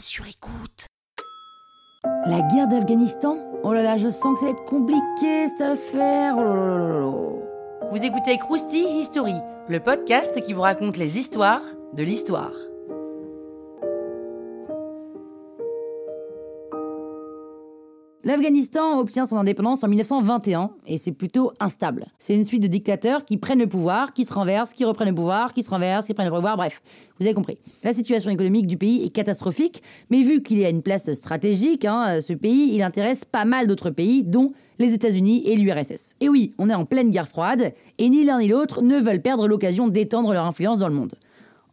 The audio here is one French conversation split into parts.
sur écoute. La guerre d'Afghanistan? Oh là là, je sens que ça va être compliqué cette affaire. Oh là là là là là. Vous écoutez Krusty History, le podcast qui vous raconte les histoires de l'histoire. L'Afghanistan obtient son indépendance en 1921 et c'est plutôt instable. C'est une suite de dictateurs qui prennent le pouvoir, qui se renversent, qui reprennent le pouvoir, qui se renversent, qui prennent le pouvoir, bref, vous avez compris. La situation économique du pays est catastrophique, mais vu qu'il est à une place stratégique, hein, ce pays, il intéresse pas mal d'autres pays, dont les États-Unis et l'URSS. Et oui, on est en pleine guerre froide, et ni l'un ni l'autre ne veulent perdre l'occasion d'étendre leur influence dans le monde.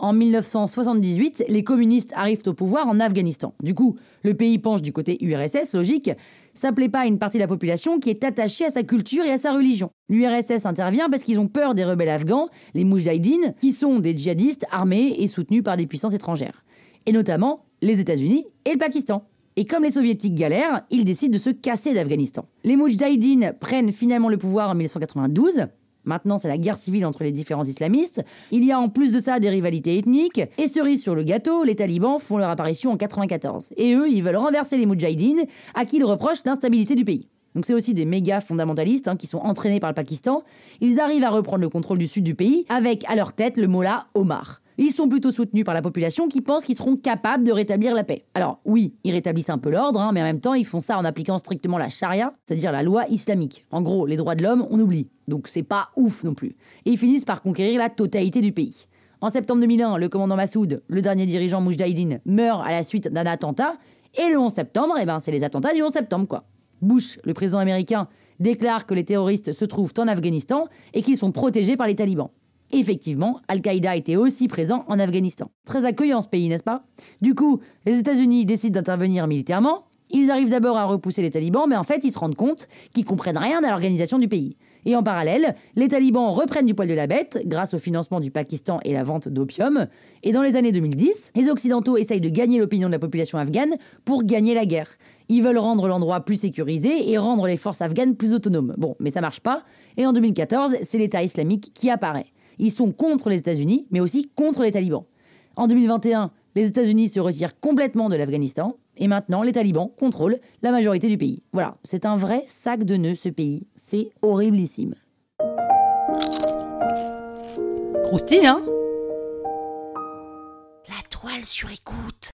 En 1978, les communistes arrivent au pouvoir en Afghanistan. Du coup, le pays penche du côté URSS, logique. Ça plaît pas à une partie de la population qui est attachée à sa culture et à sa religion. L'URSS intervient parce qu'ils ont peur des rebelles afghans, les Moudjahidines, qui sont des djihadistes armés et soutenus par des puissances étrangères. Et notamment les États-Unis et le Pakistan. Et comme les soviétiques galèrent, ils décident de se casser d'Afghanistan. Les Moudjahidines prennent finalement le pouvoir en 1992. Maintenant, c'est la guerre civile entre les différents islamistes. Il y a en plus de ça des rivalités ethniques. Et cerise sur le gâteau, les talibans font leur apparition en 94. Et eux, ils veulent renverser les Moudjahidines, à qui ils reprochent l'instabilité du pays. Donc c'est aussi des méga fondamentalistes hein, qui sont entraînés par le Pakistan. Ils arrivent à reprendre le contrôle du sud du pays, avec à leur tête le mollah Omar. Ils sont plutôt soutenus par la population qui pense qu'ils seront capables de rétablir la paix. Alors oui, ils rétablissent un peu l'ordre, hein, mais en même temps ils font ça en appliquant strictement la charia, c'est-à-dire la loi islamique. En gros, les droits de l'homme, on oublie. Donc c'est pas ouf non plus. Et ils finissent par conquérir la totalité du pays. En septembre 2001, le commandant Massoud, le dernier dirigeant Moujahidine, meurt à la suite d'un attentat. Et le 11 septembre, eh ben, c'est les attentats du 11 septembre, quoi. Bush, le président américain, déclare que les terroristes se trouvent en Afghanistan et qu'ils sont protégés par les talibans. Effectivement, Al-Qaïda était aussi présent en Afghanistan. Très accueillant ce pays, n'est-ce pas? Du coup, les États-Unis décident d'intervenir militairement. Ils arrivent d'abord à repousser les talibans, mais en fait, ils se rendent compte qu'ils comprennent rien à l'organisation du pays. Et en parallèle, les talibans reprennent du poil de la bête grâce au financement du Pakistan et la vente d'opium. Et dans les années 2010, les Occidentaux essayent de gagner l'opinion de la population afghane pour gagner la guerre. Ils veulent rendre l'endroit plus sécurisé et rendre les forces afghanes plus autonomes. Bon, mais ça marche pas. Et en 2014, c'est l'État islamique qui apparaît. Ils sont contre les États-Unis, mais aussi contre les talibans. En 2021, les États-Unis se retirent complètement de l'Afghanistan, et maintenant les talibans contrôlent la majorité du pays. Voilà, c'est un vrai sac de nœuds ce pays. C'est horriblissime. Krusty, hein? La toile sur écoute.